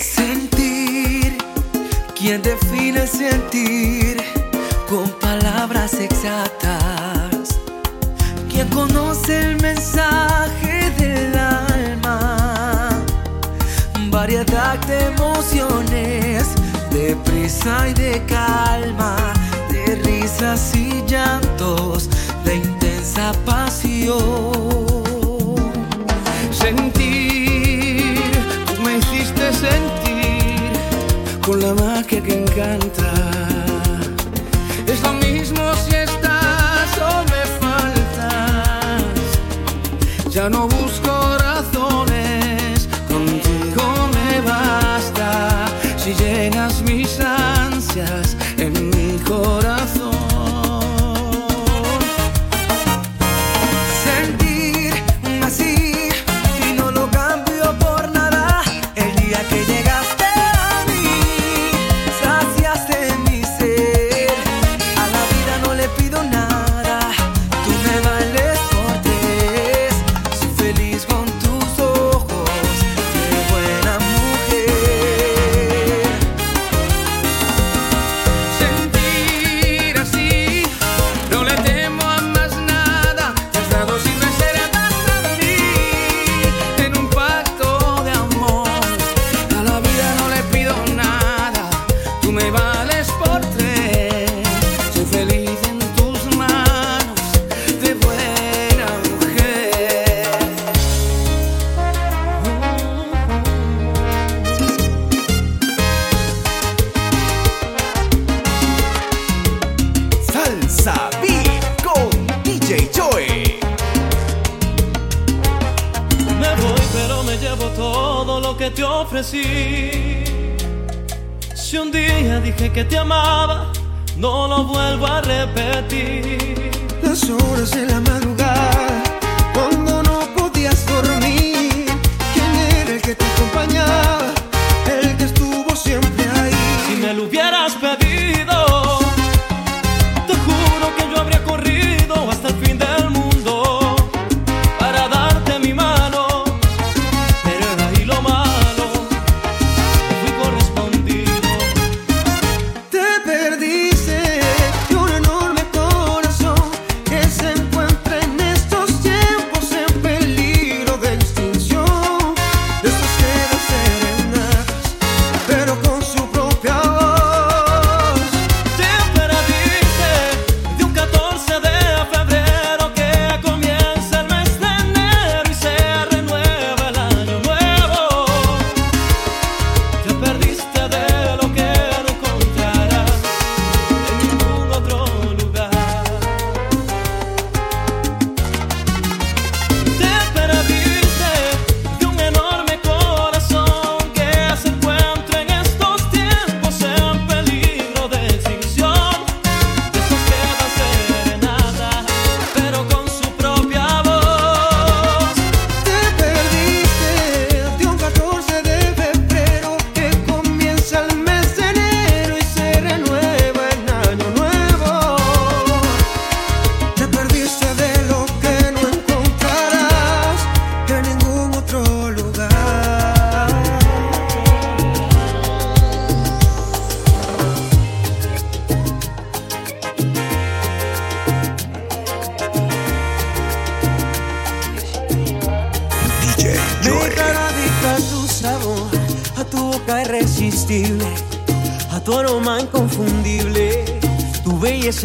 Sentir, quien define sentir con palabras exactas. Quien conoce el mensaje del alma. Variedad de emociones, de prisa y de calma, de risas y llantos, de intensa pasión sentir con la magia que encanta. is won't ofrecí. Si un día dije que te amaba, no lo vuelvo a repetir. Las horas de la madrugada, cuando no podías dormir, ¿quién era el que te acompañaba?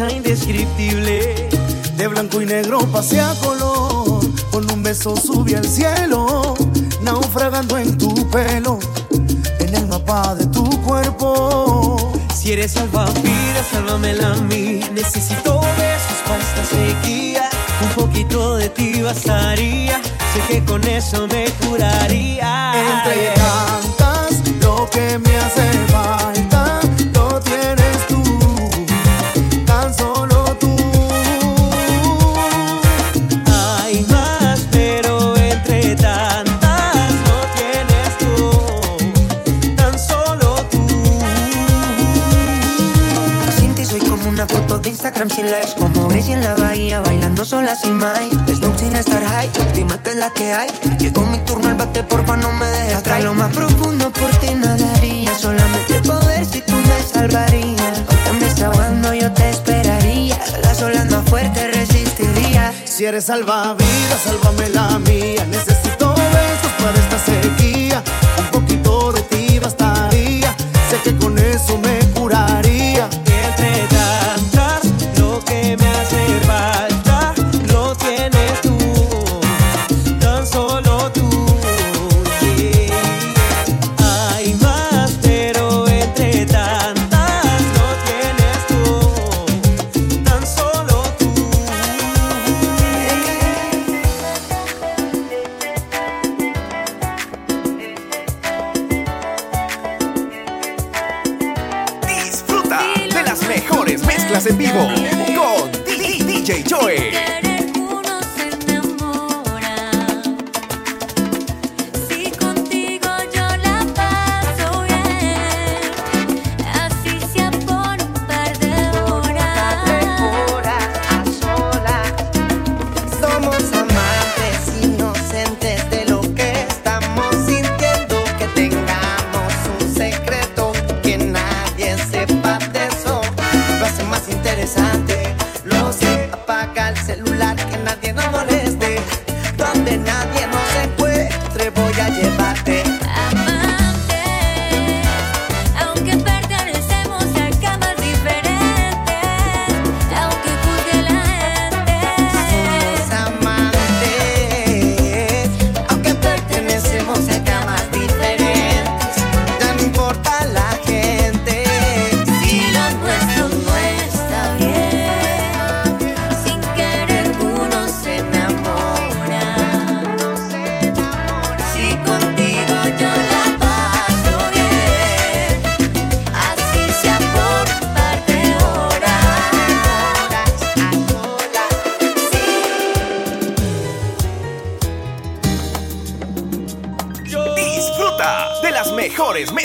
indescriptible. De blanco y negro pasé a color, con un beso subí al cielo, naufragando en tu pelo, en el mapa de tu cuerpo. Si eres salvavidas, sálvamela a mí. Necesito besos para esta sequía. Un poquito de ti bastaría. Sé que con eso me curaría. Entre tantas, lo que me hace falta, lo tienes. I'm sin life Como Messi en la bahía Bailando sola sin más Snoop sin estar high Dime que es la que hay. Llegó mi turno al bate Porfa no me dejes atrás. Lo más profundo por ti nadaría Solamente poder si tú me salvarías. Aunque me está ahogando yo te esperaría. Las olas más fuertes resistiría. Si eres salvavidas Sálvame la mía.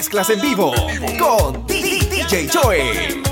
mezclas en vivo con DJ Joey.